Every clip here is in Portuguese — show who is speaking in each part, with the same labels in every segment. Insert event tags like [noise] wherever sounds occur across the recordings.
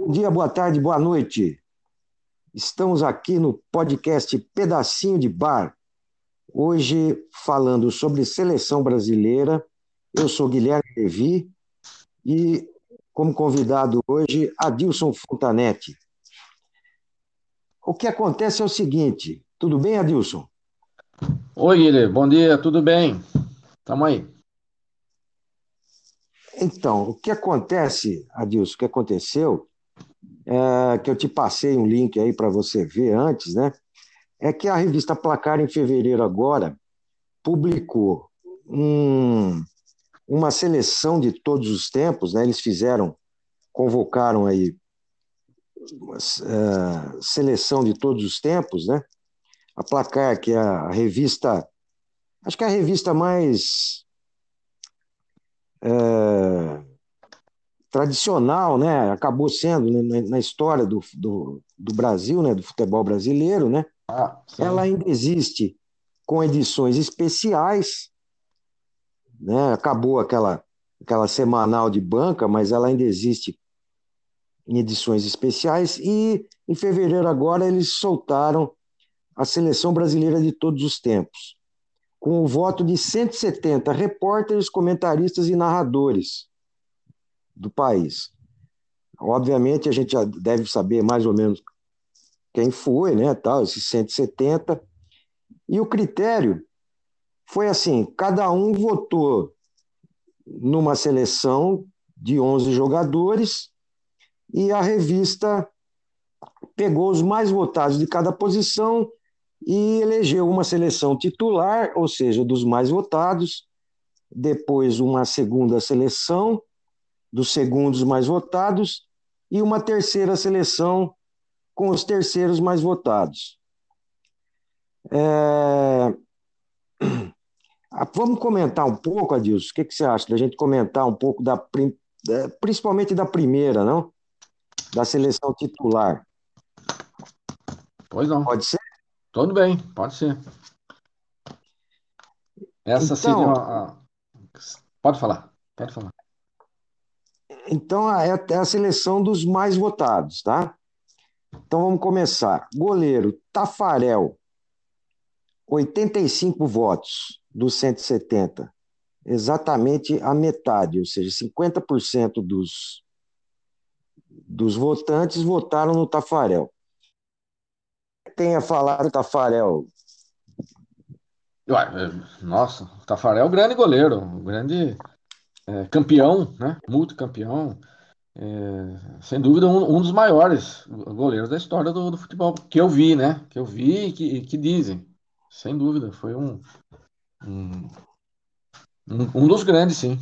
Speaker 1: Bom dia, boa tarde, boa noite. Estamos aqui no podcast Pedacinho de Bar. Hoje falando sobre seleção brasileira. Eu sou Guilherme Levi e como convidado hoje Adilson Fontanetti. O que acontece é o seguinte, tudo bem, Adilson?
Speaker 2: Oi, Guilherme, bom dia, tudo bem? Tamo aí.
Speaker 1: Então, o que acontece, Adilson, o que aconteceu, é, que eu te passei um link aí para você ver antes, né? É que a revista Placar, em fevereiro agora, publicou um, uma seleção de todos os tempos, né? Eles fizeram, convocaram aí uh, seleção de todos os tempos, né? A Placar, que é a revista, acho que é a revista mais uh, tradicional, né? Acabou sendo né? na história do, do, do, Brasil, né? Do futebol brasileiro, né? Ah, Ela ainda existe com edições especiais, né? Acabou aquela aquela semanal de banca, mas ela ainda existe em edições especiais, e em fevereiro agora eles soltaram a seleção brasileira de todos os tempos, com o voto de 170 repórteres, comentaristas e narradores do país. Obviamente a gente já deve saber mais ou menos quem foi, né, tal, esses 170. E o critério foi assim, cada um votou numa seleção de 11 jogadores e a revista pegou os mais votados de cada posição e elegeu uma seleção titular, ou seja, dos mais votados, depois uma segunda seleção dos segundos mais votados e uma terceira seleção com os terceiros mais votados. É... [clears throat] Vamos comentar um pouco, Adilson, o que, que você acha da gente comentar um pouco da principalmente da primeira, não? da seleção titular.
Speaker 2: Pois não.
Speaker 1: Pode ser?
Speaker 2: Tudo bem, pode ser. Essa então, seria uma. Pode falar, pode falar.
Speaker 1: Então é, a seleção dos mais votados, tá? Então vamos começar. Goleiro, Tafarel, 85 votos dos 170. Exatamente a metade, ou seja, 50% dos dos votantes votaram no Tafarel. Tenha falado Tafarel.
Speaker 2: Nossa, o Tafarel é grande goleiro, grande é, campeão, né? Multicampeão. É, sem dúvida, um, um, dos maiores goleiros da história do, do, futebol que eu vi, né? Que eu vi e que, que dizem. Sem dúvida, foi um, um, um dos grandes, sim.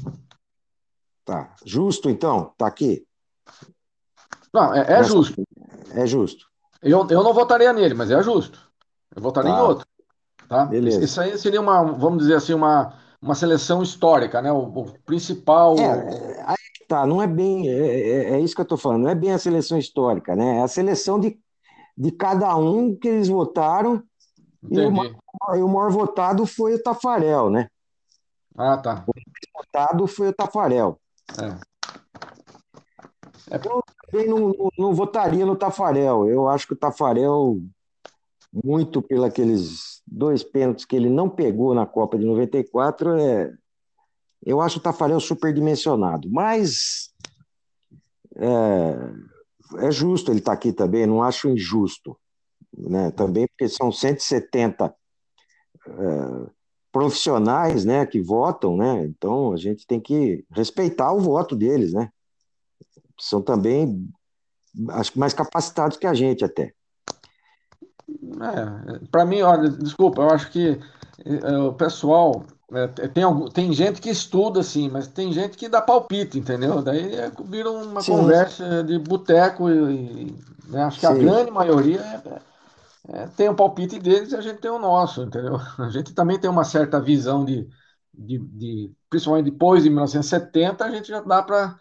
Speaker 1: Tá. Justo, então, tá aqui.
Speaker 2: Não, é, é justo.
Speaker 1: É justo.
Speaker 2: Eu, eu não votaria nele, mas é justo. Eu votaria tá. em outro. Tá? Beleza. Isso aí seria uma, vamos dizer assim, uma, uma seleção histórica, né? O, o principal.
Speaker 1: É, aí tá, não é bem. É, é, é isso que eu estou falando, não é bem a seleção histórica, né? É a seleção de, de cada um que eles votaram. Entendi. E o, maior, o maior votado foi o Tafarel, né?
Speaker 2: Ah, tá.
Speaker 1: O votado foi o Tafarel.
Speaker 2: É.
Speaker 1: É. Eu também não, não, não, votaria no Tafarel. Eu acho que o Tafarel, muito pelos dois pênaltis que ele não pegou na Copa de 94, é, eu acho o Tafarel superdimensionado. Mas é, é justo ele estar tá aqui também, não acho injusto. Né? Também porque são 170 é, profissionais né, que votam, né? então a gente tem que respeitar o voto deles, né? são também acho que mais capacitados que a gente até.
Speaker 2: É, para mim, olha, desculpa, eu acho que é, o pessoal é, tem, tem gente que estuda assim, mas tem gente que dá palpite, entendeu? Daí é, vira uma Sim. conversa de boteco e, e né, acho que Sim. a grande maioria é, é, tem o palpite deles e a gente tem o nosso, entendeu? [laughs] A gente também tem uma certa visão de, de, de principalmente depois de 1970, a gente já dá para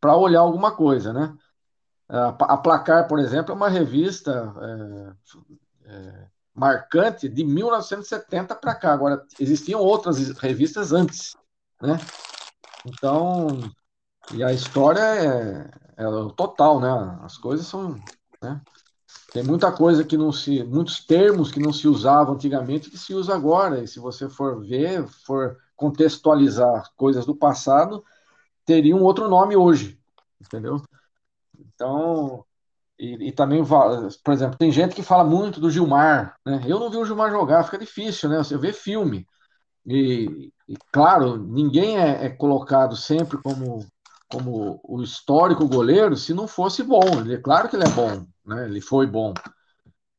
Speaker 2: para olhar alguma coisa, né? A, Placar, por exemplo, é uma revista é, é, marcante de 1970 para cá. Agora, existiam outras revistas antes, né? Então, E a história é, é total, né? As coisas são. Né? Tem muita coisa que não se. Muitos termos que não se usavam antigamente que se usa agora. E se você for ver, for contextualizar coisas do passado, teria um outro nome hoje. Entendeu? Então. E, e, também, por exemplo, tem gente que fala muito do Gilmar, né? Eu não vi o Gilmar jogar, fica difícil, né? Você vê filme. E, e claro, ninguém é, é colocado sempre como como o histórico goleiro se não fosse bom. Ele, é claro que ele é bom, né? Ele foi bom.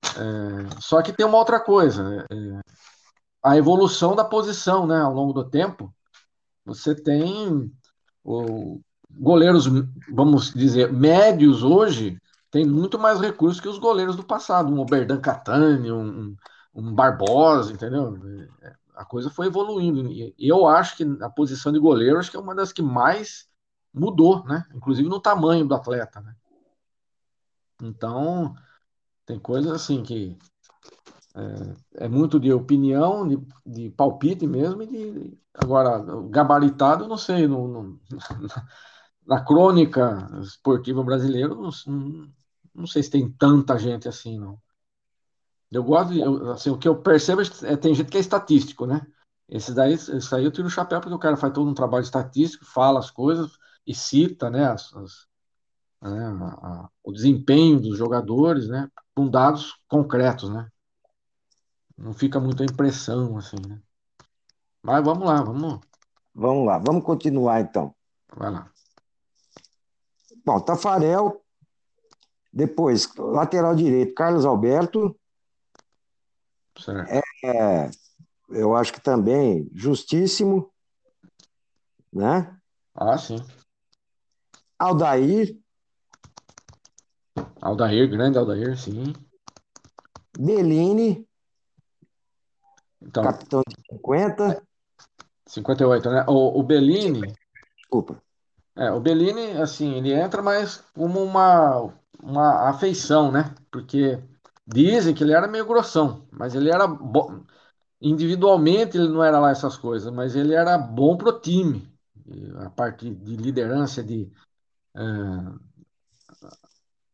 Speaker 2: É, só que tem uma outra coisa, é, a evolução da posição, né? Ao longo do tempo, você tem o, goleiros, vamos dizer, médios hoje tem muito mais recursos que os goleiros do passado, um Oberdan Catani, um, um Barbosa, entendeu? É, a coisa foi evoluindo. E eu acho que a posição de goleiro acho que é uma das que mais mudou, né? Inclusive no tamanho do atleta, né? Então, tem coisas assim que é, é muito de opinião, de, de, palpite mesmo, e de, agora, gabaritado, não sei, no, no, [laughs] na crônica esportiva brasileira, não, não, sei se tem tanta gente assim, não. Eu gosto, de, eu, assim, o que eu percebo é, é tem gente que é estatístico, né? Esse daí, esse aí eu tiro o chapéu porque o cara faz todo um trabalho estatístico, fala as coisas, e cita né, as, as, né, a, a, o desempenho dos jogadores né, com dados concretos. Né? Não fica muita impressão assim. Né? Mas vamos lá, vamos.
Speaker 1: Vamos lá, vamos continuar então.
Speaker 2: Vai lá.
Speaker 1: Bom, Tafarel, depois, lateral direito, Carlos Alberto.
Speaker 2: Certo.
Speaker 1: É, eu acho que também justíssimo, né?
Speaker 2: Ah, sim.
Speaker 1: Aldair.
Speaker 2: Aldair, grande Aldair, sim.
Speaker 1: Bellini. Então, capitão de 50.
Speaker 2: 58, né? O, o Bellini.
Speaker 1: Desculpa.
Speaker 2: É, o Bellini, assim, ele entra mais como uma, uma afeição, né? Porque dizem que ele era meio grossão, mas ele era bom. Individualmente ele não era lá essas coisas, mas ele era bom pro time. A parte de liderança, de é,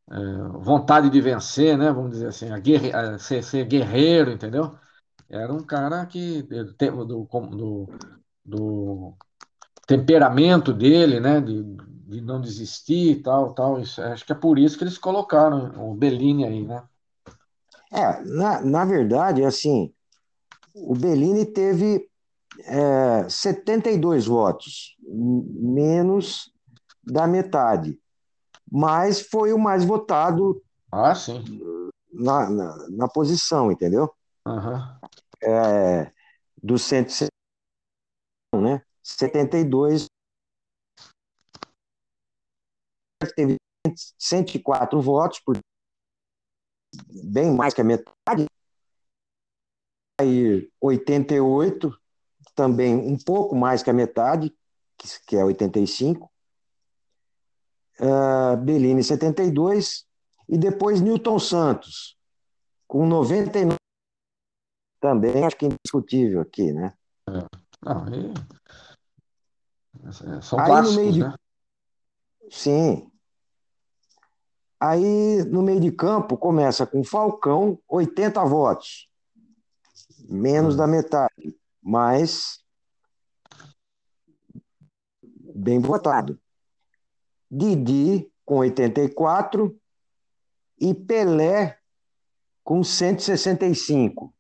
Speaker 2: é, vontade de vencer, né? Vamos dizer assim, a guerre, a ser, ser, guerreiro, entendeu? Era um cara que do, do, do temperamento dele, né? De, de não desistir e tal, tal. Isso, acho que é por isso que eles colocaram o Bellini aí, né?
Speaker 1: É, na, na verdade, assim, o Bellini teve é, 72 votos, menos da metade. Mas foi o mais votado
Speaker 2: ah, sim.
Speaker 1: Na, na, na posição, entendeu?
Speaker 2: Uhum.
Speaker 1: É, dos 170? 72 teve 104 votos, por bem mais que a metade. Aí 88, também um pouco mais que a metade, que é 85 uh, Bellini 72, e depois Newton Santos, com 99. Também acho que é indiscutível aqui, né?
Speaker 2: É. Não, aí... São aí, clássicos, no meio de... né?
Speaker 1: Sim. Aí, no meio de campo, começa com Falcão, 80 votos. Menos hum. da metade, mas bem votado. Didi com 84 e Pelé com 165.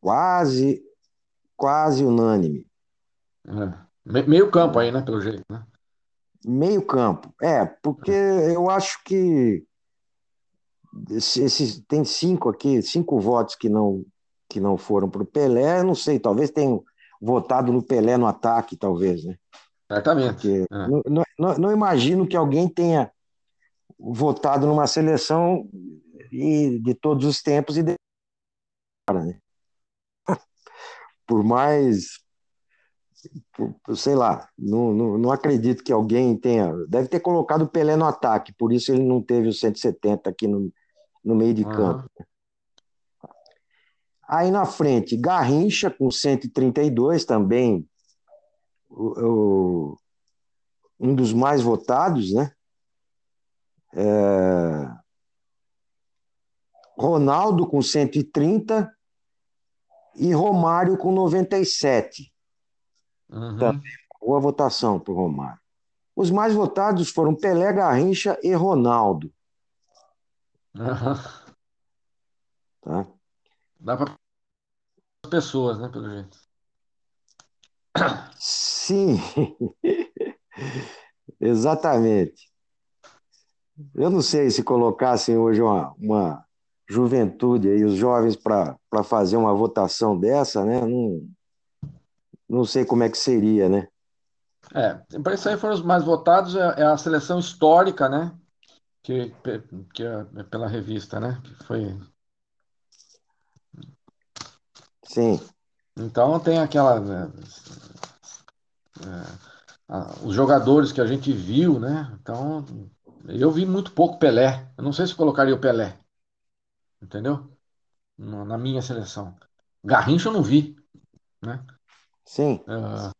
Speaker 1: Quase, quase unânime.
Speaker 2: É. Meio campo aí, né, pelo jeito, né?
Speaker 1: Meio campo. É, porque eu acho que esses, tem cinco aqui, cinco votos que não, que não foram para o Pelé, não sei, talvez tenham votado no Pelé no ataque, talvez, né?
Speaker 2: Certamente.
Speaker 1: É. não, não, não, imagino que alguém tenha votado numa seleção e, de todos os tempos e de... né? [laughs] por mais sei lá, não, não, não, acredito que alguém tenha. Deve ter colocado o Pelé no ataque, por isso ele não teve os 170 aqui no, no meio de campo. Aí na frente, Garrincha com 132 também, o, um dos mais votados, né? É... Ronaldo com 130 e Romário com 97. Uhum. Também boa votação para o Romário. Os mais votados foram Pelé, Garrincha e Ronaldo.
Speaker 2: Uhum.
Speaker 1: Tá?
Speaker 2: Dá para pessoas, né, pelo jeito.
Speaker 1: Sim, [laughs] exatamente. Eu não sei se colocassem hoje uma, uma juventude aí, os jovens, para fazer uma votação dessa, né? Não, não sei como é que seria, né?
Speaker 2: É, para isso aí foram os mais votados, é, é a seleção histórica, né? Que, que é pela revista, né? Que foi.
Speaker 1: Sim.
Speaker 2: Então tem aquela. Né, é, os jogadores que a gente viu, né? Então, eu vi muito pouco Pelé. Eu não sei se colocaria o Pelé. Entendeu? Na minha seleção. Garrincha eu não vi, né?
Speaker 1: Sim.
Speaker 2: Uh,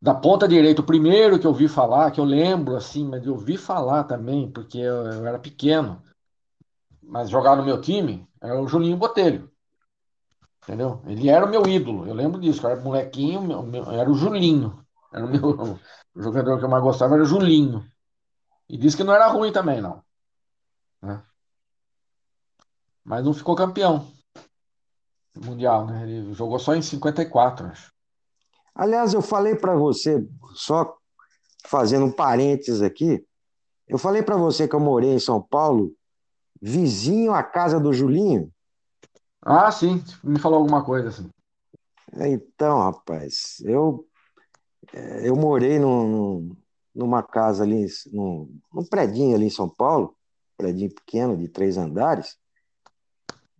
Speaker 2: da ponta direita, o primeiro que eu vi falar, que eu lembro, assim, mas eu vi falar também, porque eu, eu era pequeno, mas jogar no meu time, era o Julinho Botelho. Entendeu? Ele era o meu ídolo, eu lembro disso, eu era molequinho, meu, meu, era o Julinho. Era o meu [laughs] o jogador que eu mais gostava, era o Julinho. E disse que não era ruim também, não. Né? Mas não ficou campeão mundial, né? Ele jogou só em 54, acho.
Speaker 1: Aliás, eu falei para você, só fazendo um parênteses aqui, eu falei para você que eu morei em São Paulo, vizinho à casa do Julinho.
Speaker 2: Ah, sim, me falou alguma coisa assim.
Speaker 1: Então, rapaz, eu é, eu morei num, numa casa ali, num, num predinho ali em São Paulo, predinho pequeno de três andares,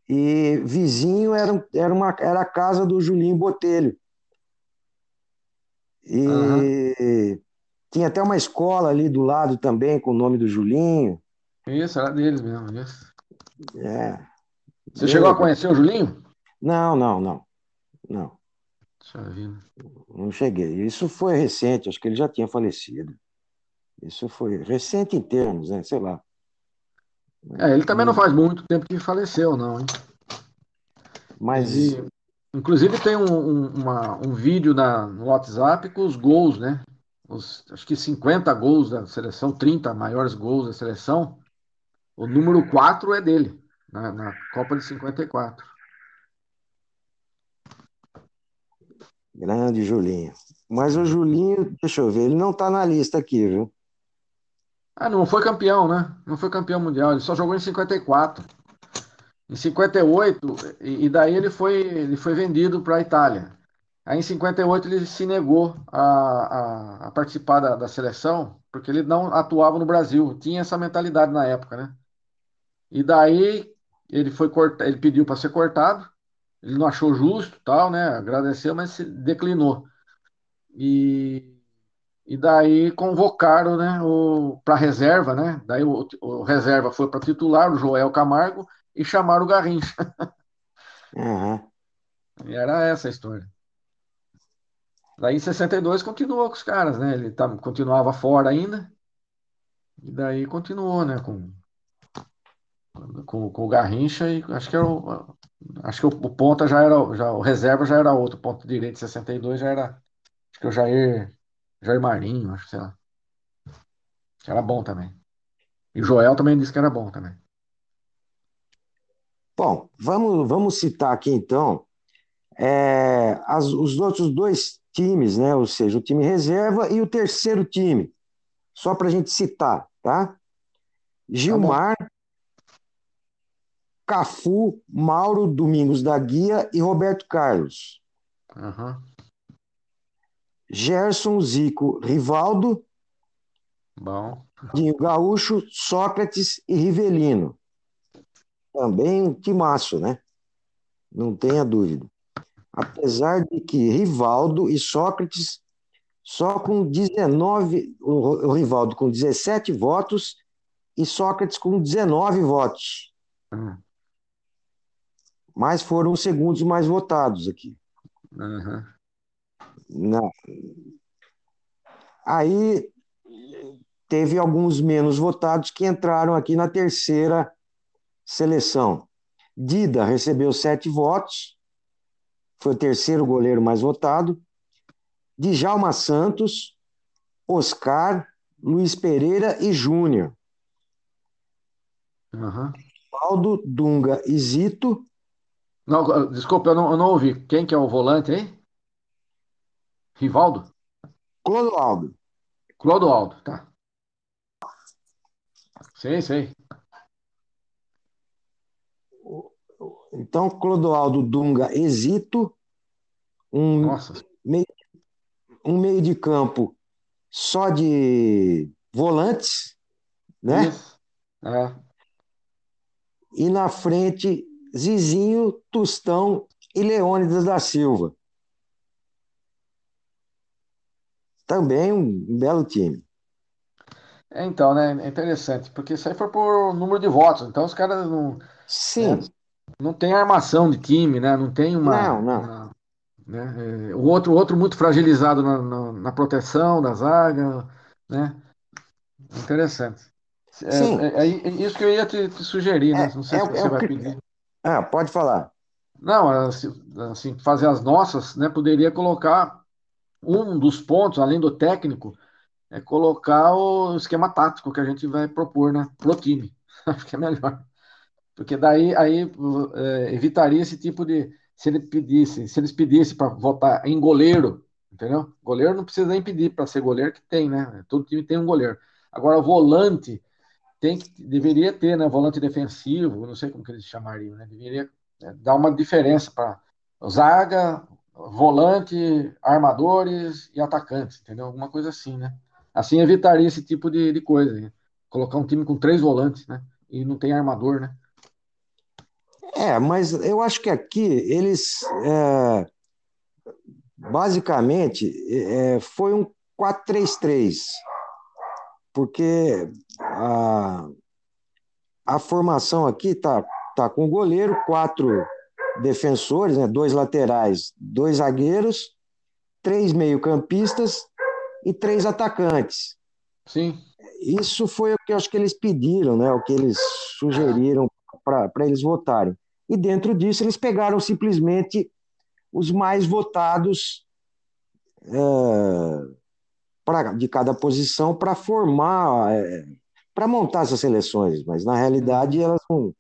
Speaker 1: e vizinho era, era, uma, era a casa do Julinho Botelho. E uhum. tinha até uma escola ali do lado também com o nome do Julinho.
Speaker 2: Isso, era deles mesmo, isso.
Speaker 1: É.
Speaker 2: Você chegou a conhecer o Julinho?
Speaker 1: Não, não, não. Não. Não cheguei. Isso foi recente, acho que ele já tinha falecido. Isso foi recente em termos, né? Sei lá.
Speaker 2: É, ele também não faz muito tempo que faleceu, não, hein?
Speaker 1: Mas.
Speaker 2: Ele, inclusive tem um, um, uma, um vídeo na, no WhatsApp com os gols, né? Os, acho que 50 gols da seleção, 30 maiores gols da seleção. O número 4 é dele, na, na Copa de 54.
Speaker 1: Grande Julinho. Mas o Julinho, deixa eu ver, ele não está na lista aqui, viu?
Speaker 2: Ah, não foi campeão, né? Não foi campeão mundial, ele só jogou em 54. Em 58, e daí ele foi, ele foi vendido para a Itália. Aí em 58 ele se negou a, a, a participar da, da, seleção, porque ele não atuava no Brasil. Tinha essa mentalidade na época, né? E daí ele foi corta, ele pediu para ser cortado, ele não achou justo, tal, né? Agradeceu, mas declinou. E, e daí convocaram, né, para reserva, né? Daí o, o reserva foi para titular, o Joel Camargo, e chamaram o Garrincha.
Speaker 1: Uhum.
Speaker 2: E era essa a história. Daí em 62 continuou com os caras, né? Ele tá, continuava fora ainda. E daí continuou, né? Com, com, com o Garrincha e acho que era o, Acho que o, o ponta já era. Já, o reserva já era outro. O ponto direito de 62 já era. Acho que o Jair. Jair Marinho, acho que sei lá. Que era bom também. E o Joel também disse que era bom também.
Speaker 1: Bom, vamos, vamos citar aqui então é, as, os outros dois times, né? Ou seja, o time reserva e o terceiro time. Só para a gente citar, tá? Gilmar, tá Cafu, Mauro Domingos da Guia e Roberto Carlos.
Speaker 2: Uhum.
Speaker 1: Gerson, Zico, Rivaldo.
Speaker 2: Bom.
Speaker 1: Dinho Gaúcho, Sócrates e Rivelino. Também um timaço, né? Não tenha dúvida. Apesar de que Rivaldo e Sócrates só com 19, o Rivaldo com 17 votos e Sócrates com 19 votos.
Speaker 2: Uhum
Speaker 1: mas foram os segundos mais votados aqui.
Speaker 2: Uhum.
Speaker 1: Aí teve alguns menos votados que entraram aqui na terceira seleção. Dida recebeu sete votos, foi o terceiro goleiro mais votado. Djalma Santos, Oscar, Luiz Pereira e Júnior.
Speaker 2: Uhum.
Speaker 1: Aldo, Dunga e Zito.
Speaker 2: Não, desculpa, eu não, eu não ouvi. Quem que é o volante aí? Rivaldo?
Speaker 1: Clodoaldo.
Speaker 2: Clodoaldo, tá. Sei, sei.
Speaker 1: Então, Clodoaldo Dunga Exito, um meio, um meio de campo só de volantes, né?
Speaker 2: Isso. É.
Speaker 1: E na frente, Zizinho, Tostão e Leônidas da Silva. Também um belo time.
Speaker 2: É, então, né? É interessante, porque isso aí foi por número de votos. Então os caras não,
Speaker 1: Sim,
Speaker 2: não tem armação de time, né? Não tem uma.
Speaker 1: Não, não.
Speaker 2: uma- né? É, o outro, outro muito fragilizado na, na, na proteção da zaga, né? Interessante. É,
Speaker 1: Sim.
Speaker 2: é- é isso que eu ia te, te sugerir, né?
Speaker 1: É-
Speaker 2: Não sei
Speaker 1: é
Speaker 2: se
Speaker 1: é
Speaker 2: você
Speaker 1: o
Speaker 2: vai pedir.
Speaker 1: ah, pode falar.
Speaker 2: Não, assim, assim, fazer as nossas, né? Poderia colocar um dos pontos, além do técnico, é colocar o esquema tático que a gente vai propor, né? Pro time. [laughs] Acho que é melhor. Porque daí aí é, evitaria esse tipo de. Se ele pedisse, se eles pedissem para votar em goleiro, entendeu? Goleiro não precisa nem pedir para ser goleiro, que tem, né? Todo time tem um goleiro. Agora, volante tem que, deveria ter, né? Volante defensivo, não sei como que eles chamariam, né? Deveria é, dar uma diferença para zaga, volante, armadores e atacantes, entendeu? Alguma coisa assim, né? Assim evitaria esse tipo de, de coisa. né? Colocar um time com três volantes, né? E não tem armador, né?
Speaker 1: É, mas eu acho que aqui eles é, basicamente é, foi um 4-3-3, porque a, a formação aqui tá, tá com o goleiro, quatro defensores, né, dois laterais, dois zagueiros, três meio-campistas e três atacantes.
Speaker 2: Sim.
Speaker 1: Isso foi o que eu acho que eles pediram, né, o que eles sugeriram para eles votarem. E dentro disso, eles pegaram simplesmente os mais votados é, pra, de cada posição para formar, é, para montar essas seleções. Mas, na realidade, elas não,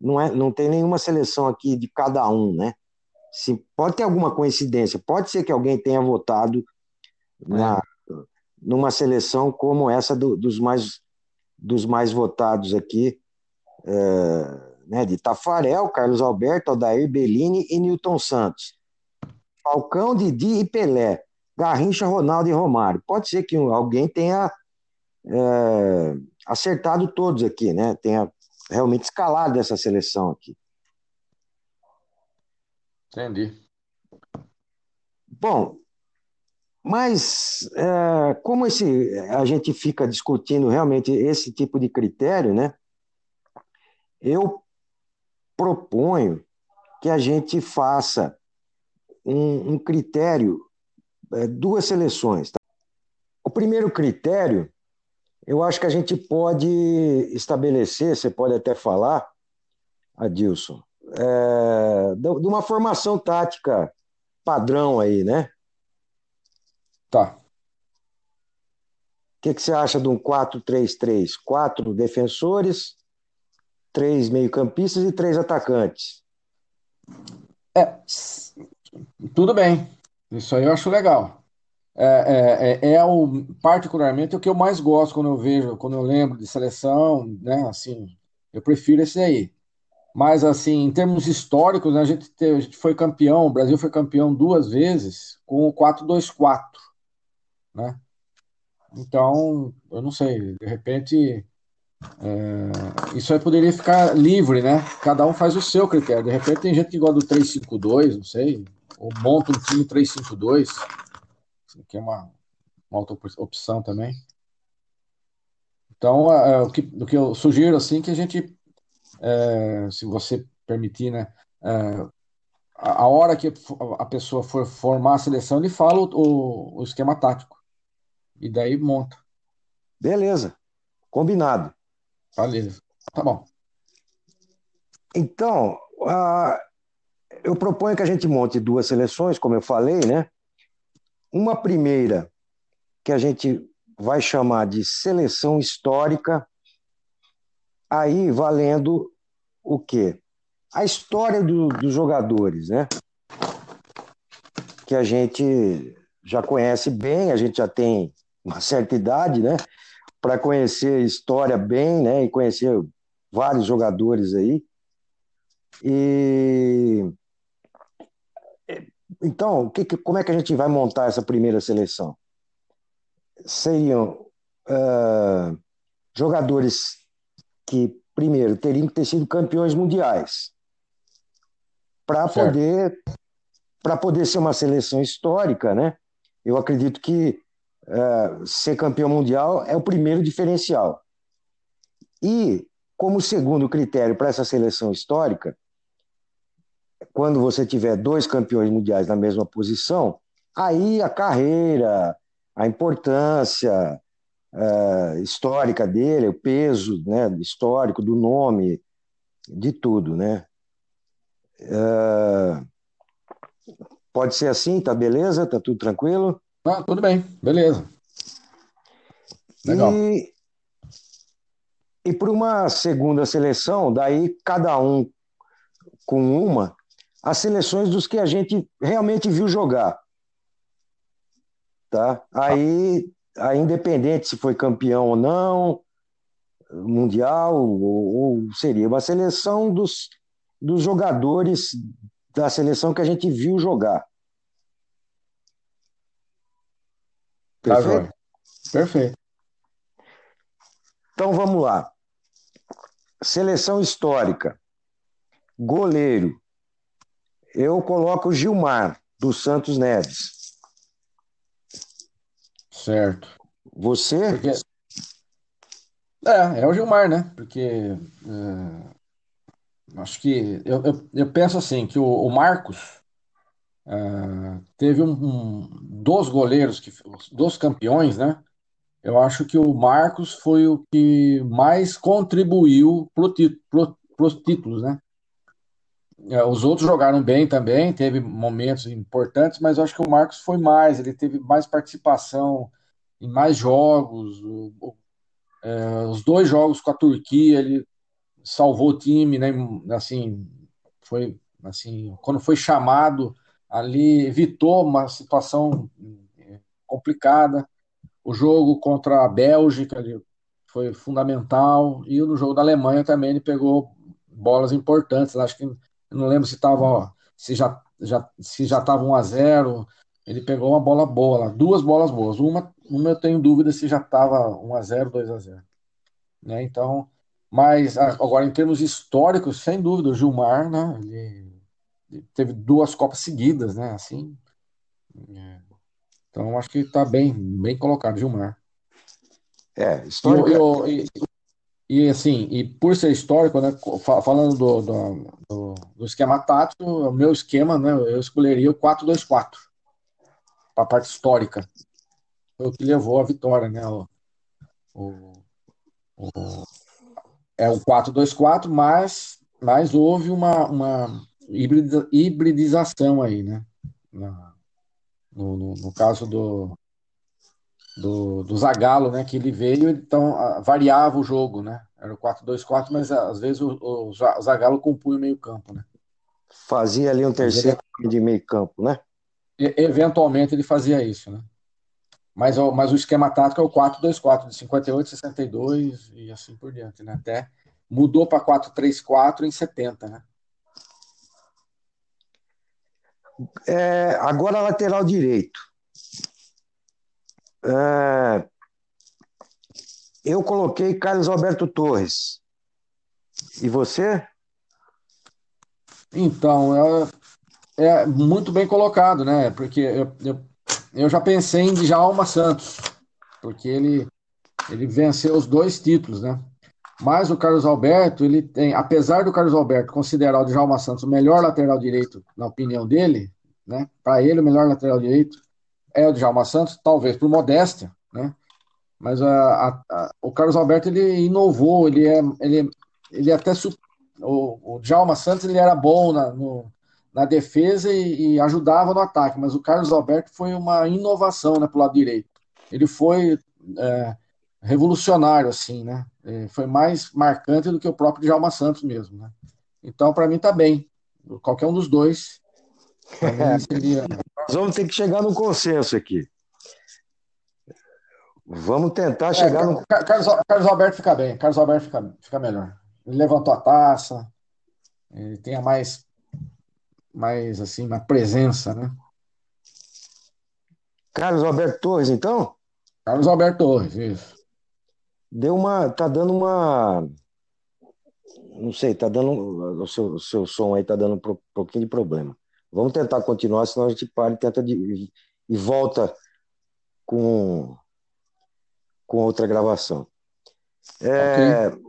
Speaker 1: não, é, não tem nenhuma seleção aqui de cada um, né? Se, pode ter alguma coincidência, pode ser que alguém tenha votado na, numa seleção como essa do, dos, mais, dos mais votados aqui. É, né, de Tafarel, Carlos Alberto, Aldair Bellini e Newton Santos. Falcão, Didi e Pelé. Garrincha, Ronaldo e Romário. Pode ser que alguém tenha é, acertado todos aqui, né? Tenha realmente escalado essa seleção aqui.
Speaker 2: Entendi.
Speaker 1: Bom, mas é, como esse, a gente fica discutindo realmente esse tipo de critério, né? Eu proponho que a gente faça um, um critério, é, duas seleções. Tá? O primeiro critério, eu acho que a gente pode estabelecer, você pode até falar, Adilson, é, de uma formação tática padrão aí, né?
Speaker 2: Tá.
Speaker 1: O que, que você acha de um 4-3-3? Quatro defensores, três meio-campistas e três atacantes.
Speaker 2: É, tudo bem. Isso aí eu acho legal. É, é, é, o, particularmente o que eu mais gosto quando eu vejo, quando eu lembro de seleção, né? Assim, eu prefiro esse aí. Mas, assim, em termos históricos, né, a, gente teve, a gente foi campeão, o Brasil foi campeão duas vezes com o 4-2-4, né? Então, eu não sei, de repente é, isso aí poderia ficar livre, né? Cada um faz o seu critério. De repente tem gente que gosta do 3-5-2, não sei, ou monta um time 3-5-2, que é uma, uma outra opção também. Então, é, o, que, o que eu sugiro, assim, que a gente, é, se você permitir, né? É, a, a hora que a pessoa for formar a seleção, ele fala o, o, o esquema tático. E daí monta.
Speaker 1: Beleza, combinado.
Speaker 2: Beleza, tá bom.
Speaker 1: Então, uh, eu proponho que a gente monte duas seleções, como eu falei, né? Uma primeira, que a gente vai chamar de seleção histórica, aí valendo o quê? A história do, dos jogadores, né? Que a gente já conhece bem, a gente já tem uma certa idade, né? Para conhecer a história bem, né? E conhecer vários jogadores aí. E então, que, como é que a gente vai montar essa primeira seleção? Seriam uh, jogadores que, primeiro, teriam que ter sido campeões mundiais para poder para poder ser uma seleção histórica, né? Eu acredito que uh, ser campeão mundial é o primeiro diferencial. E como segundo critério para essa seleção histórica, quando você tiver dois campeões mundiais na mesma posição, aí a carreira, a importância uh, histórica dele, o peso né, histórico do nome, de tudo, né? Uh, pode ser assim, tá beleza? Tá tudo tranquilo?
Speaker 2: Ah, tudo bem, beleza.
Speaker 1: Legal. E, e para uma segunda seleção, daí cada um com uma, as seleções dos que a gente realmente viu jogar. Tá? Aí, aí independente se foi campeão ou não, mundial, ou, ou seria uma seleção dos, dos jogadores da seleção que a gente viu jogar.
Speaker 2: Tá, Perfeito? Tá, Perfeito.
Speaker 1: Então vamos lá. Seleção histórica. Goleiro. Eu coloco o Gilmar, do Santos Neves.
Speaker 2: Certo.
Speaker 1: Você?
Speaker 2: Porque... É, é o Gilmar, né? Porque é, acho que eu, eu, eu, penso assim que o, o Marcos é, teve um, um, dos goleiros que dos campeões, né? Eu acho que o Marcos foi o que mais contribuiu para os títulos, né? É, os outros jogaram bem também, teve momentos importantes, mas eu acho que o Marcos foi mais, ele teve mais participação em mais jogos. O, o, é, os dois jogos com a Turquia, ele salvou o time, né? Assim, foi assim, quando foi chamado ali, evitou uma situação é, complicada. O jogo contra a Bélgica foi fundamental e no jogo da Alemanha também ele pegou bolas importantes. Acho que não lembro se estava se já, já, se já estava 1 a 0 Ele pegou uma bola boa duas bolas boas. Uma, uma eu tenho dúvida se já estava 1 a 0 2 a 0 né? Então, mas agora em termos históricos, sem dúvida, o Gilmar, né? Ele teve duas Copas seguidas, né? Assim. É. Então, acho que está bem, bem colocado, Gilmar.
Speaker 1: É, histórico.
Speaker 2: E, e assim, e por ser histórico, né, falando do, do, do, esquema tático, o meu esquema, né, eu escolheria o 4-2-4 para a parte histórica. Foi o que levou à vitória, né? O, o, o é o 4-2-4, mas, mas houve uma, uma hibridização aí, né? Na, no, no, no caso do, do, do Zagallo, né, que ele veio, então variava o jogo, né? Era o 4-2-4, mas às vezes o, o, o Zagallo compunha o meio-campo, né?
Speaker 1: Fazia ali um terceiro de meio-campo, né?
Speaker 2: E, eventualmente ele fazia isso, né? Mas, mas o esquema tático é o 4-2-4, de 58, 62 e assim por diante, né? Até mudou para 4-3-4 em 70, né?
Speaker 1: É, agora lateral direito. É, eu coloquei Carlos Alberto Torres. E você?
Speaker 2: Então, é, é muito bem colocado, né? Porque eu, eu, eu, já pensei em Djalma Santos, porque ele, ele venceu os dois títulos, né? Mas o Carlos Alberto, ele tem, apesar do Carlos Alberto considerar o Djalma Santos o melhor lateral direito, na opinião dele, né? Para ele, o melhor lateral direito, é o Djalma Santos, talvez por modéstia, né? Mas a, a, a, o Carlos Alberto ele inovou, ele é, ele, ele até o, o Djalma Santos ele era bom na, no, na defesa e, e, ajudava no ataque, mas o Carlos Alberto foi uma inovação né, para o lado direito. Ele foi é, revolucionário, assim, né? É, foi mais marcante do que o próprio Djalma Santos mesmo, né? Então, para mim, tá bem. Qualquer um dos dois. [laughs]
Speaker 1: Seria... Nós vamos ter que chegar num consenso aqui. Vamos tentar chegar é, no.
Speaker 2: Carlos, Carlos Alberto fica bem, Carlos Alberto fica, fica melhor. Ele levantou a taça, ele tem mais, mais assim, uma presença, né?
Speaker 1: Carlos Alberto Torres, então?
Speaker 2: Carlos Alberto Torres, isso.
Speaker 1: Deu uma. Tá dando uma. Não sei, tá dando. O seu, o seu som aí tá dando um pouquinho de problema. Vamos tentar continuar, senão a gente para e tenta de, e volta com com outra gravação. É, okay.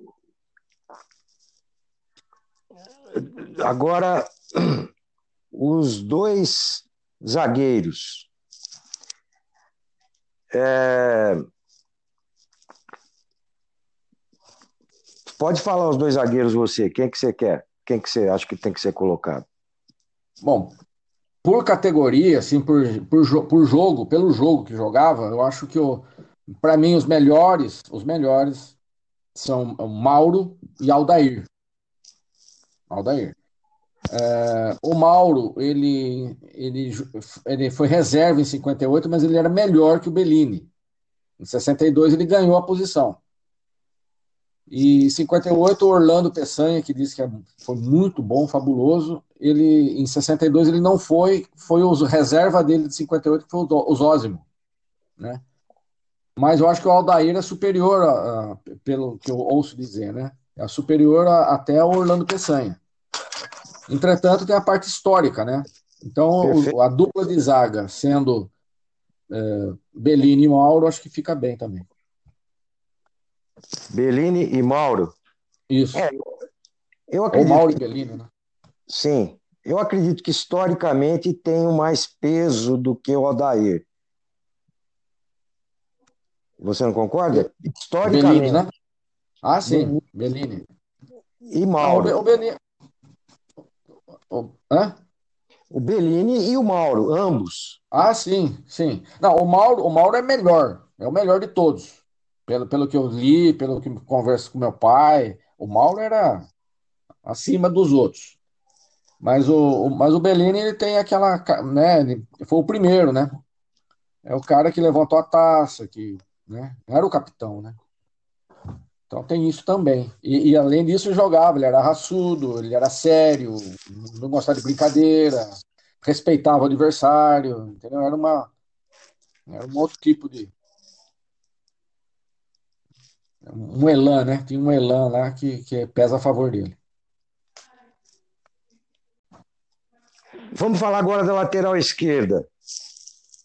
Speaker 1: Agora, os dois zagueiros. É, pode falar os dois zagueiros você. Quem que você quer? Quem que você acha que tem que ser colocado?
Speaker 2: Bom, por categoria, assim, por, por, por jogo, pelo jogo que jogava, eu acho que para mim, os melhores, os melhores são Mauro e Aldair. Aldair. É, o Mauro, ele, ele, ele foi reserva em 58, mas ele era melhor que o Bellini. Em 62 ele ganhou a posição. E em 58 o Orlando Peçanha, que disse que é, foi muito bom, fabuloso, ele em 62 ele não foi, foi o reserva dele de 58 que foi o Zózimo, né? mas eu acho que o Aldair é superior, a, a, pelo que eu ouço dizer, né? É superior a, até o Orlando Peçanha. Entretanto, tem a parte histórica, né? Então, a dupla de zaga sendo é, Bellini e Mauro, acho que fica bem também.
Speaker 1: Bellini e Mauro?
Speaker 2: Isso.
Speaker 1: É, eu acredito.
Speaker 2: Ou Mauro e Bellini, né?
Speaker 1: Sim. Eu acredito que historicamente tem mais peso do que o Aldair. Você não concorda?
Speaker 2: Historicamente. Bellini, né? Ah, sim, Bellini.
Speaker 1: E Mauro.
Speaker 2: Ah, o, Bellini.
Speaker 1: O, hã? o Bellini e o Mauro, ambos.
Speaker 2: Ah, sim, sim. Não, o Mauro, o Mauro é melhor, é o melhor de todos. Pelo, pelo que eu li, pelo que converso com meu pai, o Mauro era acima dos outros. Mas o, mas o Bellini ele tem aquela, né, ele foi o primeiro, né? É o cara que levantou a taça, que né? Era o capitão, né? Então tem isso também. E, e, além disso, jogava, ele era raçudo, ele era sério, não gostava de brincadeira, respeitava o adversário, entendeu? Era uma era um outro tipo de um elan, né? Tinha um elan lá que, que pesa a favor dele.
Speaker 1: Vamos falar agora da lateral esquerda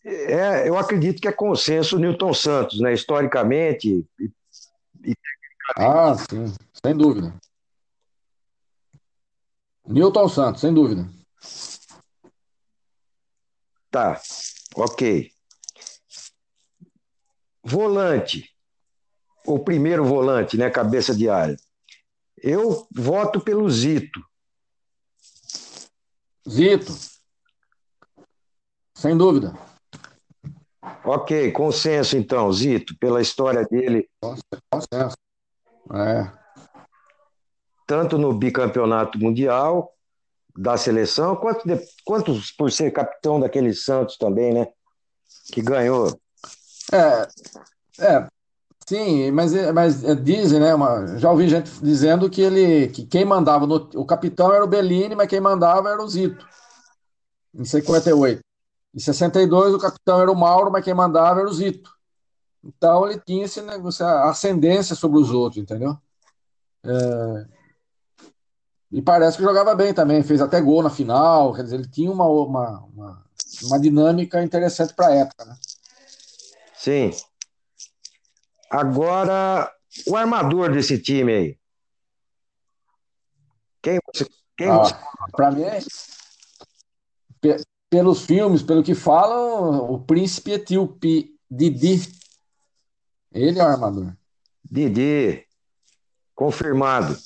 Speaker 1: é, eu acredito que é consenso Newton Santos, né? historicamente e,
Speaker 2: e Ah, sim, sem dúvida. Newton Santos, sem dúvida.
Speaker 1: Tá, ok. Volante, o primeiro volante, né? Cabeça de área. Eu voto pelo Zito.
Speaker 2: Zito. Sem dúvida.
Speaker 1: Ok, consenso então, Zito, pela história dele.
Speaker 2: Consenso. É.
Speaker 1: Tanto no bicampeonato mundial da seleção, quanto, de, quanto por ser capitão daquele Santos também, né? Que ganhou.
Speaker 2: É, é sim, mas, mas dizem, né? Uma, já ouvi gente dizendo que ele que quem mandava no, o capitão era o Bellini, mas quem mandava era o Zito. Em 58. Em 62, o capitão era o Mauro, mas quem mandava era o Zito. Então, ele tinha esse negócio, ascendência sobre os outros, entendeu? É... E parece que jogava bem também, fez até gol na final, quer dizer, ele tinha uma, uma, uma, uma dinâmica interessante para a época, né?
Speaker 1: Sim. Agora, o armador desse time aí. Quem você. Quem
Speaker 2: ah, Para mim é pelos filmes, pelo que falam, o príncipe etíope Didi. Ele é o armador.
Speaker 1: Didi, confirmado.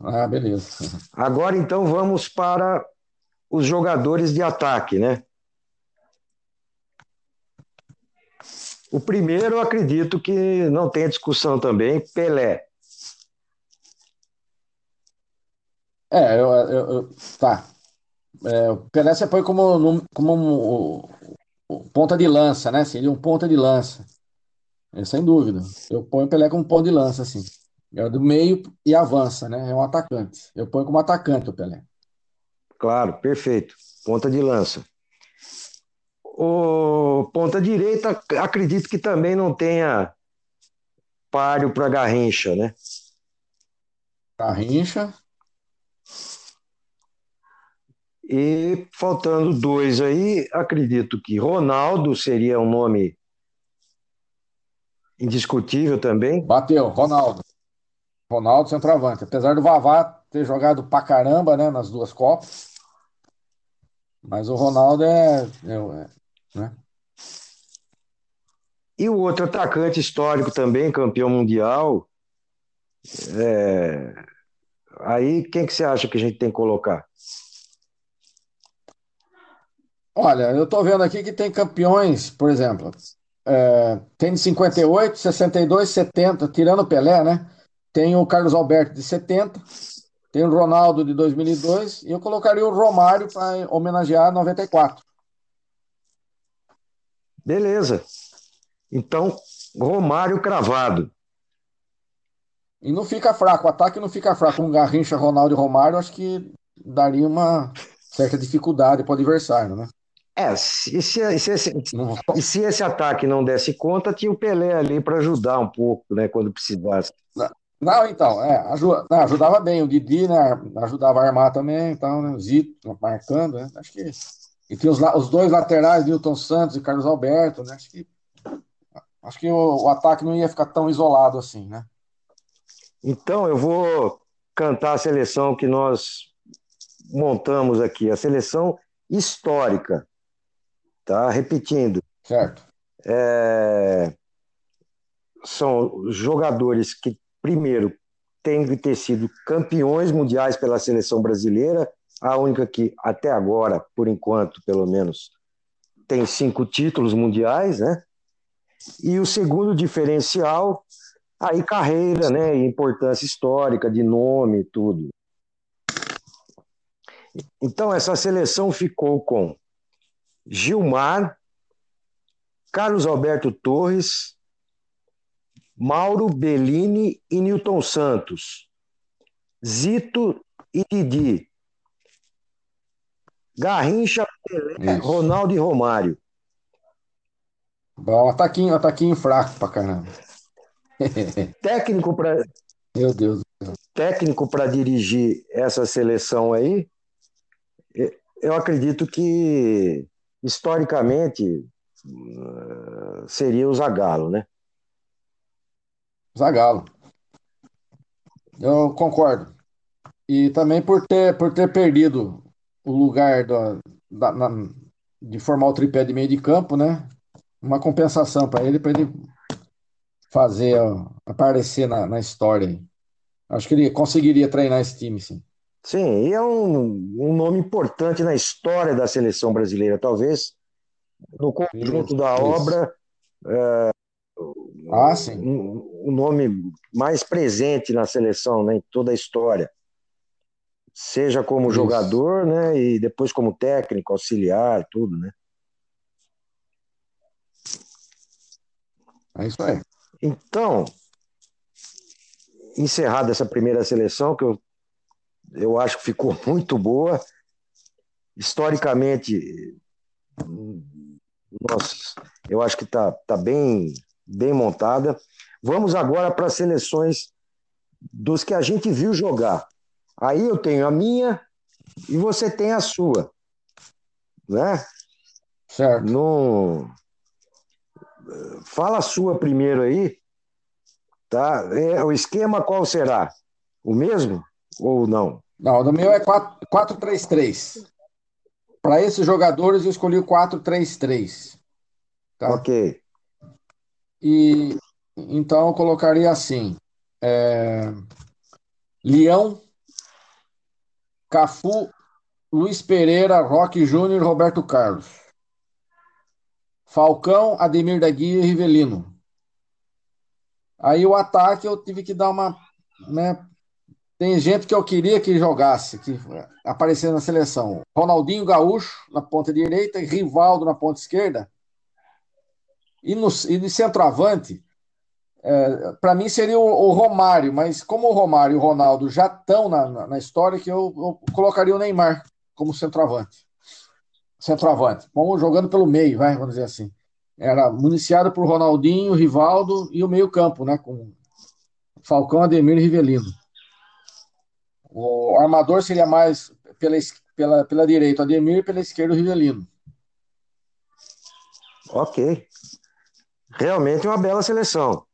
Speaker 2: Ah, beleza.
Speaker 1: Agora então vamos para os jogadores de ataque, né? O primeiro, eu acredito que não tem discussão também, Pelé.
Speaker 2: É, eu, eu, eu tá. É, o Pelé você põe como, como um, um, ponta de lança, né? Seria um ponta de lança. É, sem dúvida. Eu ponho o Pelé como ponta de lança, assim. É do meio e avança, né? É um atacante. Eu ponho como atacante o Pelé.
Speaker 1: Claro, perfeito. Ponta de lança. O ponta direita, acredito que também não tenha páreo para Garrincha, né?
Speaker 2: Garrincha.
Speaker 1: E faltando dois aí, acredito que Ronaldo seria um nome indiscutível também.
Speaker 2: Bateu, Ronaldo. Ronaldo centroavante. Apesar do Vavá ter jogado pra caramba né, nas duas Copas. Mas o Ronaldo é. Né?
Speaker 1: E o outro atacante histórico também, campeão mundial. É... Aí, quem que você acha que a gente tem que colocar?
Speaker 2: Olha, eu estou vendo aqui que tem campeões, por exemplo, é, tem de 58, 62, 70, tirando o Pelé, né? Tem o Carlos Alberto de 70, tem o Ronaldo de 2002 e eu colocaria o Romário para homenagear 94.
Speaker 1: Beleza. Então, Romário cravado.
Speaker 2: E não fica fraco, o ataque não fica fraco. Com Garrincha, Ronaldo e Romário, acho que daria uma certa dificuldade para o adversário, né?
Speaker 1: É, se, se, se, esse, e se esse ataque não desse conta, tinha o Pelé ali para ajudar um pouco, né, quando precisasse.
Speaker 2: Não, então, é, ajuda, não, ajudava bem. O Didi, né, ajudava a armar também, então, né, o Zito marcando, né, acho que. E tinha os, os dois laterais, Newton Santos e Carlos Alberto, né, acho que. Acho que o, o ataque não ia ficar tão isolado assim, né?
Speaker 1: Então, eu vou cantar a seleção que nós montamos aqui, a seleção histórica. Tá? Repetindo.
Speaker 2: Certo.
Speaker 1: É... São jogadores que, primeiro, têm que ter sido campeões mundiais pela seleção brasileira, a única que, até agora, por enquanto, pelo menos, tem cinco títulos mundiais, né? E o segundo diferencial, aí carreira, né? Importância histórica, de nome, tudo. Então, essa seleção ficou com Gilmar, Carlos Alberto Torres, Mauro Bellini e Newton Santos, Zito e Didi, Garrincha, Pelé, Ronaldo e Romário.
Speaker 2: Bom, ataquinho, ataquinho fraco pra caramba. [laughs]
Speaker 1: técnico para
Speaker 2: Meu Deus.
Speaker 1: Técnico para dirigir essa seleção aí, eu acredito que historicamente, eh, seria o Zagallo, né?
Speaker 2: Zagallo. Eu concordo. E também por ter, por ter perdido o lugar da, da na, de formar o tripé de meio de campo, né? Uma compensação para ele, para ele fazer aparecer na, na história. Acho que ele conseguiria treinar esse time, sim.
Speaker 1: Sim, e é um, um nome importante na história da seleção brasileira, talvez no conjunto isso, da isso. obra. É,
Speaker 2: ah, sim.
Speaker 1: Um, um, nome mais presente na seleção, né, em toda a história. Seja como isso. jogador, né, e depois como técnico, auxiliar, tudo, né?
Speaker 2: É isso aí.
Speaker 1: Então, encerrada essa primeira seleção, que eu eu acho que ficou [laughs] muito boa. Historicamente, nossa, eu acho que está tá bem, bem montada. Vamos agora para as seleções dos que a gente viu jogar. Aí eu tenho a minha e você tem a sua. Né?
Speaker 2: Certo.
Speaker 1: No... Fala a sua primeiro aí. Tá? É, o esquema qual será? O mesmo? ou não?
Speaker 2: Não, o meu é 4-3-3. Para esses jogadores, eu escolhi o 4-3-3.
Speaker 1: Tá? Ok.
Speaker 2: E então eu colocaria assim: é, Leão, Cafu, Luiz Pereira, Roque Júnior, Roberto Carlos. Falcão, Ademir da Guia e Rivelino. Aí o ataque eu tive que dar uma. Né, tem gente que eu queria que jogasse, que aparecesse na seleção. Ronaldinho Gaúcho na ponta direita, Rivaldo na ponta esquerda. E, no, e de centroavante, é, para mim seria o, o, Romário, mas como o Romário e o Ronaldo já estão na, na, na, história, que eu, eu, colocaria o Neymar como centroavante. Centroavante. Vamos jogando pelo meio, vai, vamos dizer assim. Era municiado por Ronaldinho, Rivaldo e o meio-campo, né? Com Falcão, Ademir e Rivelino. O armador seria mais pela, pela, pela direita, Ademir, e pela esquerda, o Rivelino.
Speaker 1: Ok. Realmente uma bela seleção.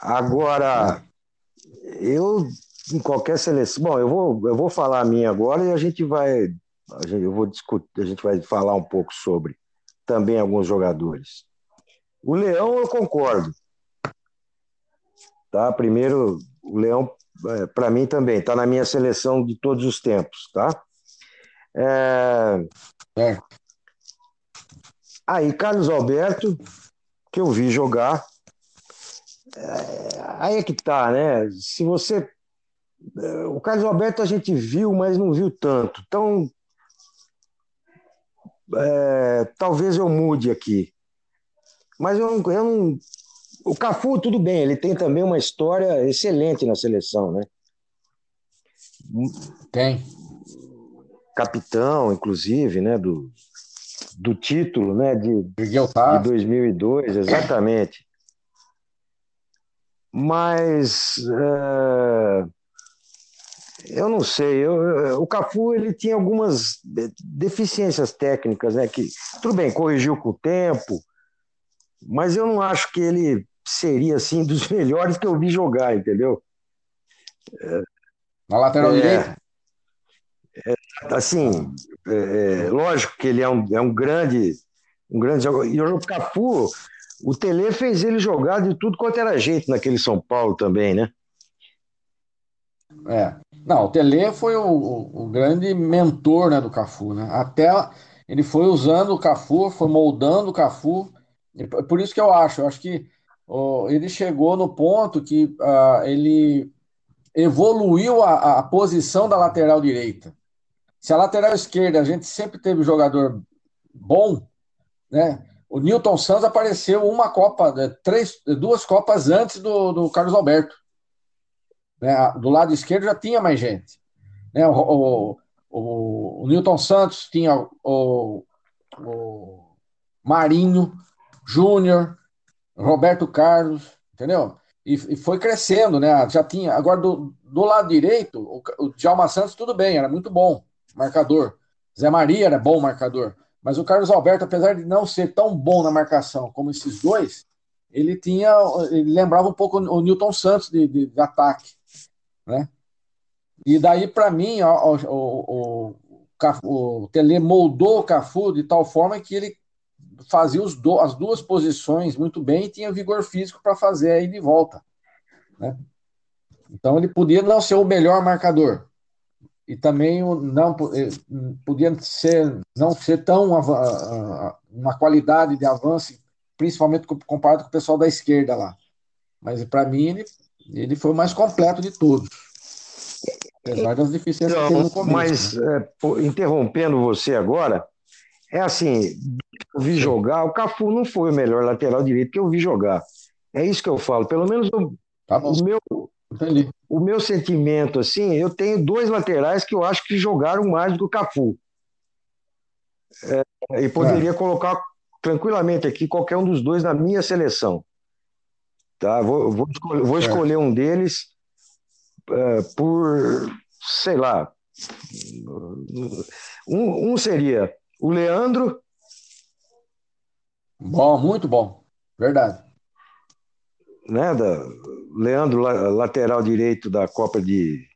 Speaker 1: Agora, eu em qualquer seleção. Bom, eu vou, eu vou falar a minha agora e a gente vai. A gente, eu vou discutir, a gente vai falar um pouco sobre também alguns jogadores. O Leão, eu concordo. Tá? Primeiro, o Leão, é, para mim também, está na minha seleção de todos os tempos. Tá? É... É. Aí, Carlos Alberto, que eu vi jogar. É... Aí é que tá, né? Se você é, o Carlos Alberto a gente viu, mas não viu tanto. Então, é, talvez eu mude aqui. Mas eu não, eu não. O Cafu, tudo bem, ele tem também uma história excelente na seleção, né?
Speaker 2: Tem.
Speaker 1: Capitão, inclusive, né? Do, do título, né? De, de 2002, exatamente. Mas. É eu não sei. Eu, o Cafu ele tinha algumas deficiências técnicas, né? Que tudo bem, corrigiu com o tempo, mas eu não acho que ele seria assim [laughs] dos melhores que eu vi jogar, entendeu?
Speaker 2: Na lateral é, direita.
Speaker 1: É, assim, é, é, lógico que ele é um, é um grande, um grande jogador. E o Cafu, o Tele fez ele jogar de tudo quanto era jeito naquele São Paulo também, né?
Speaker 2: É. Não, o Tele foi o, o, o, grande mentor né, do Cafu, né? Até ele foi usando o Cafu, foi moldando o Cafu. Por isso que eu acho, eu acho que oh, ele chegou no ponto que uh, ele evoluiu a, a, posição da lateral direita. Se a lateral esquerda a gente sempre teve jogador bom, né? O Newton Santos apareceu uma Copa, né, três, duas Copas antes do, do Carlos Alberto. Né? Do lado esquerdo já tinha mais gente. Né? O, o, o, o Newton Santos tinha o, o Marinho, Júnior, Roberto Carlos, entendeu? E, e, foi crescendo, né? Já tinha. Agora, do, do lado direito, o, o Djalma Santos, tudo bem, era muito bom marcador. Zé Maria era bom marcador. Mas o Carlos Alberto, apesar de não ser tão bom na marcação como esses dois, ele tinha. Ele lembrava um pouco o Newton Santos de, de, de ataque. Né? E daí, para mim, o, o, o, o Tele moldou o Cafu de tal forma que ele fazia do, as duas posições muito bem e tinha vigor físico para fazer aí de volta. Né? Então ele podia não ser o melhor marcador e também não eh, podia ser não ser tão uma qualidade de avanço, principalmente comparado com o pessoal da esquerda lá. Mas para mim ele ele foi o mais completo de todos. Apesar das deficiências então, que teve no começo.
Speaker 1: Mas, né? é, interrompendo você agora, é assim, eu vi jogar, o Cafu não foi o melhor lateral direito que eu vi jogar. É isso que eu falo. Pelo menos o, tá o meu, o meu sentimento, assim, eu tenho dois laterais que eu acho que jogaram mais do que o Cafu. É, e poderia é. colocar tranquilamente aqui qualquer um dos dois na minha seleção. Tá? Vou, vou, escolher, vou escolher um deles uh, por, sei lá, um, um seria o Leandro.
Speaker 2: Bom, muito bom, verdade.
Speaker 1: Né, da, Leandro, lateral direito da Copa de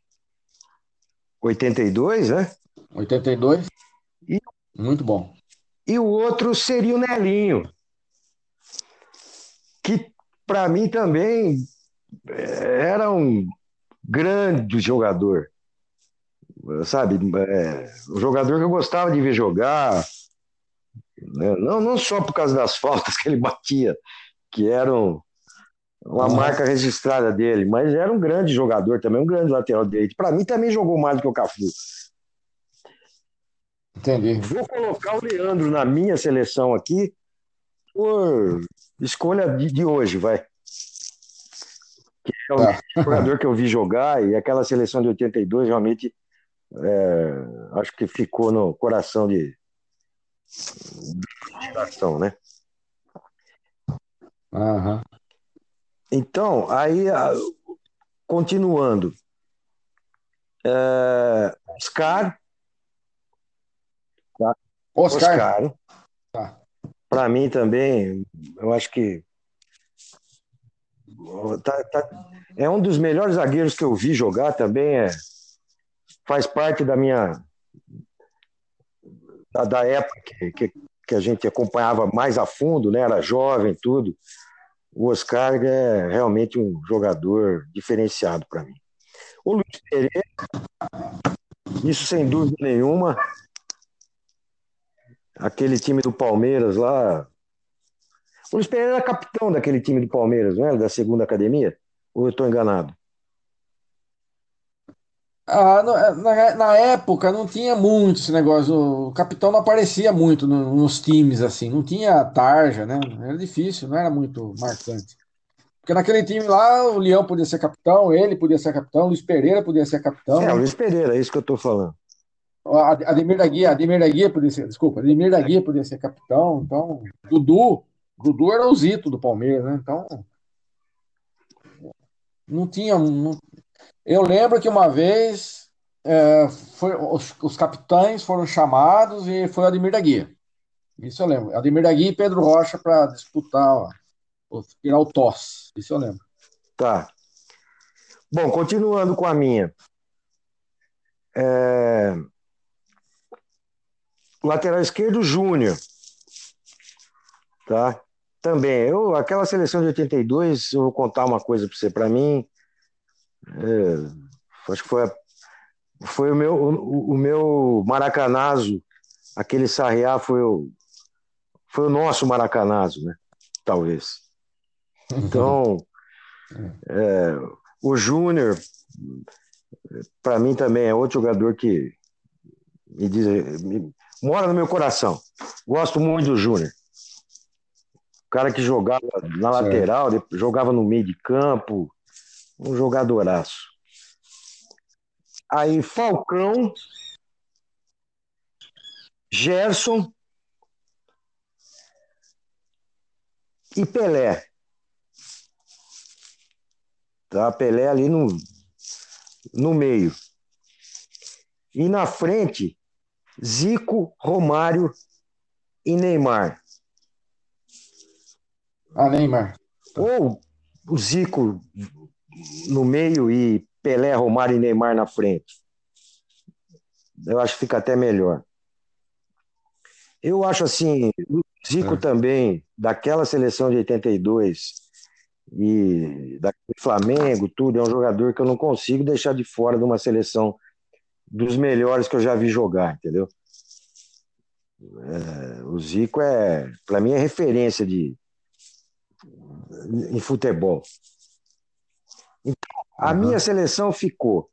Speaker 1: 82, né?
Speaker 2: 82. E, muito bom.
Speaker 1: e o outro seria o Nelinho, que para mim também é, era um grande jogador. Sabe, é, um jogador que eu gostava de ver jogar, né? não, não só por causa das [laughs] faltas que ele batia, que eram uma marca registrada dele, mas era um grande jogador também, um grande lateral direito. Para mim também jogou mais do que o Cafu.
Speaker 2: Entendi.
Speaker 1: Vou colocar o Leandro na minha seleção aqui por escolha de, hoje, vai. Que é o tá. [laughs] jogador que eu vi jogar e aquela seleção de 82 realmente é, acho que ficou no coração de, de geração, né?
Speaker 2: Uhum.
Speaker 1: Então, aí, continuando. É, Oscar.
Speaker 2: Tá? Oscar. Oscar.
Speaker 1: Tá. Para mim também, eu acho que tá, tá, é um dos melhores zagueiros que eu vi jogar também. É, faz parte da minha. da, da época que, que, que, a gente acompanhava mais a fundo, né? era jovem, tudo. O Oscar é realmente um jogador diferenciado para mim. O Luiz Pereira, isso sem dúvida nenhuma. Aquele time do Palmeiras lá. O Luiz Pereira era capitão daquele time do Palmeiras, não é? Da segunda academia? Ou eu estou enganado?
Speaker 2: Ah, na, na, época não tinha muito esse negócio. O capitão não aparecia muito no, nos times assim, não tinha tarja, né? Era difícil, não era muito marcante. Porque naquele time lá, o Leão podia ser capitão, ele podia ser capitão, o Luiz Pereira podia ser capitão.
Speaker 1: É, o Luiz Pereira, é isso que eu tô falando.
Speaker 2: Ademir da Guia, Ademir da Guia podia ser, desculpa, Ademir da Guia podia ser capitão, então, Dudu, Dudu era o Zito do Palmeiras, né? Então, não tinha, não, eu lembro que uma vez é, foi, os, os, capitães foram chamados e foi Ademir da Guia. Isso eu lembro. Ademir da Guia e Pedro Rocha para disputar, ó, tirar o TOS. Isso eu lembro.
Speaker 1: Tá. Bom, continuando com a minha. É... Lateral esquerdo, Júnior. Tá? Também. Eu, aquela seleção de 82, eu vou contar uma coisa para você. Para mim, é, acho que foi, a, foi o meu, o, o, meu maracanazo, aquele Sarriá foi o, foi o nosso maracanazo, né? Talvez. Então, [laughs] é, o Júnior, para mim também é outro jogador que me diz, me, mora no meu coração. Gosto muito do Júnior. O cara que jogava na lateral, jogava no meio de campo, um jogadoraço. Aí Falcão, Gerson e Pelé. Tá? Pelé ali no, no meio. E na frente, Zico, Romário e Neymar.
Speaker 2: Ah, Neymar.
Speaker 1: Ou o Zico no meio e Pelé, Romário e Neymar na frente. Eu acho que fica até melhor. Eu acho assim, o Zico é. também, daquela seleção de 82 e da Flamengo, tudo, é um jogador que eu não consigo deixar de fora de uma seleção dos melhores que eu já vi jogar, entendeu? É, o Zico é, para mim, é referência de em futebol. Então, a uhum. minha seleção ficou.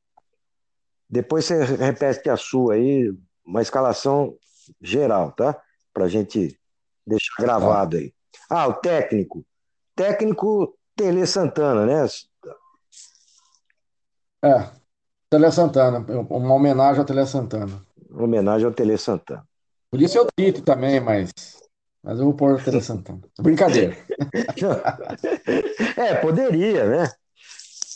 Speaker 1: Depois você repete a sua aí, uma escalação geral, tá? Para a gente deixar gravado aí. Ah, o técnico. Técnico Tele Santana, né?
Speaker 2: É, Tele Santana. Uma homenagem ao Tele Santana.
Speaker 1: Uma homenagem ao Tele Santana.
Speaker 2: Podia ser o Tite também, mas. Mas eu vou pôr o Tele [laughs] Santana. Brincadeira. [laughs]
Speaker 1: é, poderia, né?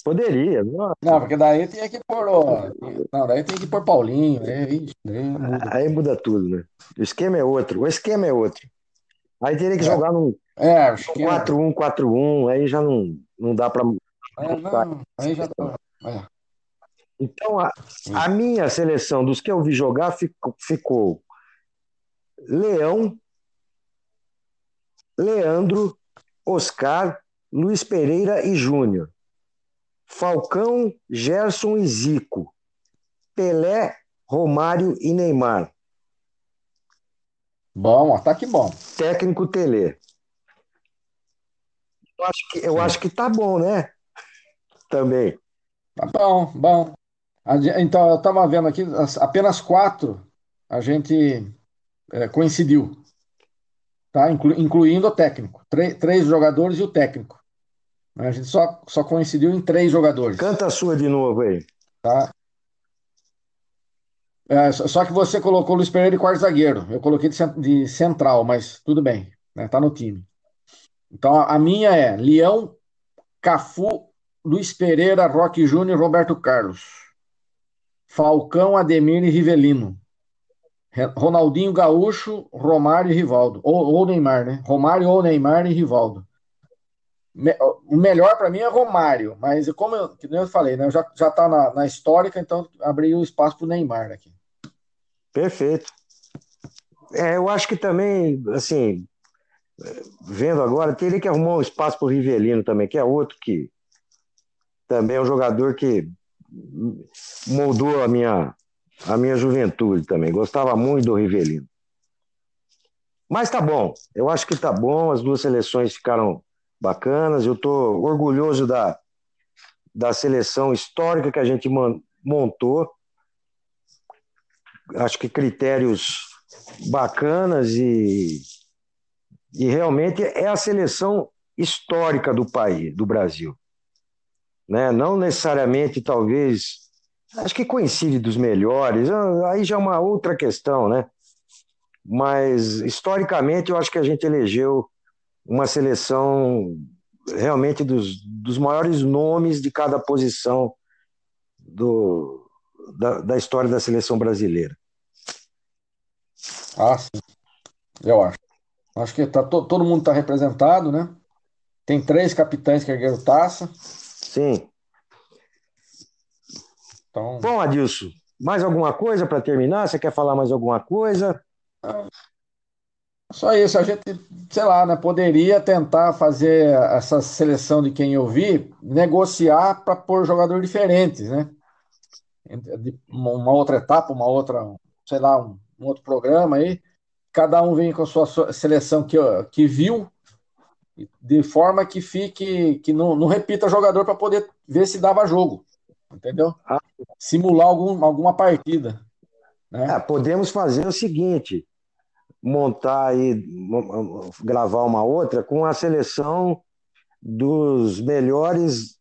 Speaker 1: Poderia.
Speaker 2: Nossa. Não, porque daí tinha que pôr. Ó, não, daí tem que pôr Paulinho. Aí,
Speaker 1: aí, muda. aí muda tudo, né? O esquema é outro. O esquema é outro. Aí teria que é. jogar num
Speaker 2: é,
Speaker 1: 4-1, 4-1. Aí já não, não dá para.
Speaker 2: É, não, aí já tá. É.
Speaker 1: Então, a, a, minha seleção, dos que eu vi jogar, ficou, ficou Leão, Leandro, Oscar, Luiz Pereira e Júnior. Falcão, Gerson e Zico. Pelé, Romário e Neymar.
Speaker 2: Bom, ataque bom.
Speaker 1: Técnico Tele. Eu acho que, eu acho que tá bom, né? Também.
Speaker 2: Tá bom, bom. Então, eu estava vendo aqui, apenas quatro a gente é, coincidiu, tá? Inclu, incluindo o técnico. Três, três jogadores e o técnico. A gente só, só coincidiu em três jogadores.
Speaker 1: Canta a sua de novo aí.
Speaker 2: Tá? É, só que você colocou o Luiz Pereira de quarto zagueiro. Eu coloquei de, de central, mas tudo bem. Né? Tá no time. Então a minha é Leão, Cafu, Luiz Pereira, Roque Júnior Roberto Carlos. Falcão, Ademir e Rivelino. Ronaldinho Gaúcho, Romário e Rivaldo. Ou, ou Neymar, né? Romário ou Neymar e Rivaldo. O melhor para mim é Romário, mas como eu, que eu falei, né? Já, já tá na, na histórica, então abri o espaço para o Neymar aqui.
Speaker 1: Perfeito. É, eu acho que também, assim, vendo agora, teria que arrumar um espaço para o Rivelino também, que é outro que também é um jogador que moldou a minha, a minha juventude também. Gostava muito do Rivelino. Mas tá bom, eu acho que tá bom, as duas seleções ficaram bacanas. Eu estou orgulhoso da, da seleção histórica que a gente montou. Acho que critérios bacanas e e realmente é a seleção histórica do país, do Brasil. Né? Não necessariamente, talvez, acho que coincide dos melhores, ah, aí já é uma outra questão, né? Mas, historicamente, eu acho que a gente elegeu uma seleção realmente dos, dos maiores nomes de cada posição do, da, da história da seleção brasileira.
Speaker 2: Ah, sim. Eu acho. Acho que tá, to, todo mundo está representado, né? Tem três capitães que ergueram taça.
Speaker 1: Sim. Então... Bom, Adilson, mais alguma coisa para terminar? Você quer falar mais alguma coisa?
Speaker 2: Só isso, a gente, sei lá, né, poderia tentar fazer essa seleção de quem eu vi, negociar para pôr jogador diferentes, né? Uma outra etapa, uma outra, sei lá, um, um outro programa aí cada um vem com a sua seleção que, que viu, de forma que fique, que não, não repita jogador para poder ver se dava jogo, entendeu? Ah. Simular algum, alguma partida. Né?
Speaker 1: É, podemos fazer o seguinte: montar aí, gravar uma outra com a seleção dos melhores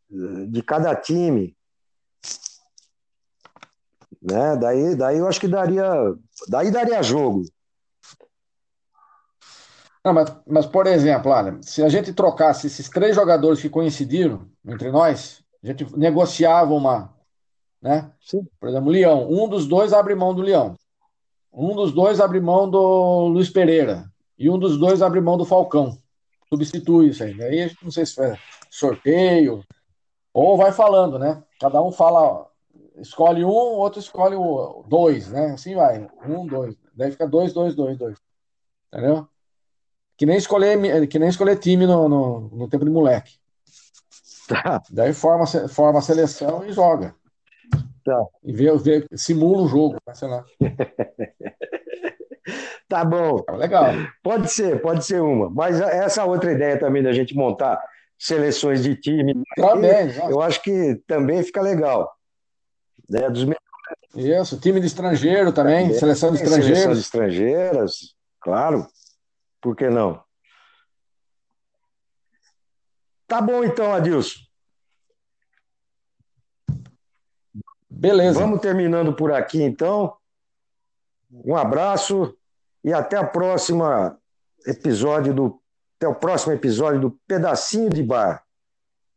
Speaker 1: de cada time. Né? Daí, daí eu acho que daria, daí daria jogo.
Speaker 2: Não, mas, mas, por exemplo, olha, se a gente trocasse esses três jogadores que coincidiram entre nós, a gente negociava uma, né? Sim. Por exemplo, Leão, um dos dois abre mão do Leão. Um dos dois abre mão do Luiz Pereira. E um dos dois abre mão do Falcão. Substitui isso aí. Aí a gente não sei se faz sorteio ou vai falando, né? Cada um fala, escolhe um, outro escolhe o dois, né? Assim vai. Um, dois. Daí fica dois, dois, dois, dois. Entendeu? Que nem escolher, que nem escolher time no, no, no tempo de moleque. Tá. Daí forma, forma a seleção e joga. Tá. E vê, vê, simula o jogo, né, sei lá. [laughs]
Speaker 1: tá bom.
Speaker 2: Tá legal.
Speaker 1: Pode ser, pode ser uma. Mas essa outra ideia também da gente montar seleções de time,
Speaker 2: também,
Speaker 1: eu acho que também fica legal. Né? Dos
Speaker 2: Isso, time de estrangeiro também, é, seleção de estrangeiros. Seleção de
Speaker 1: estrangeiras, claro. Por que não? Tá bom então, Adilson.
Speaker 2: Beleza.
Speaker 1: Vamos terminando por aqui então. Um abraço e até a próxima episódio do até o próximo episódio do Pedacinho de Bar.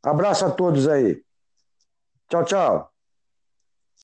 Speaker 1: Abraço a todos aí. Tchau, tchau.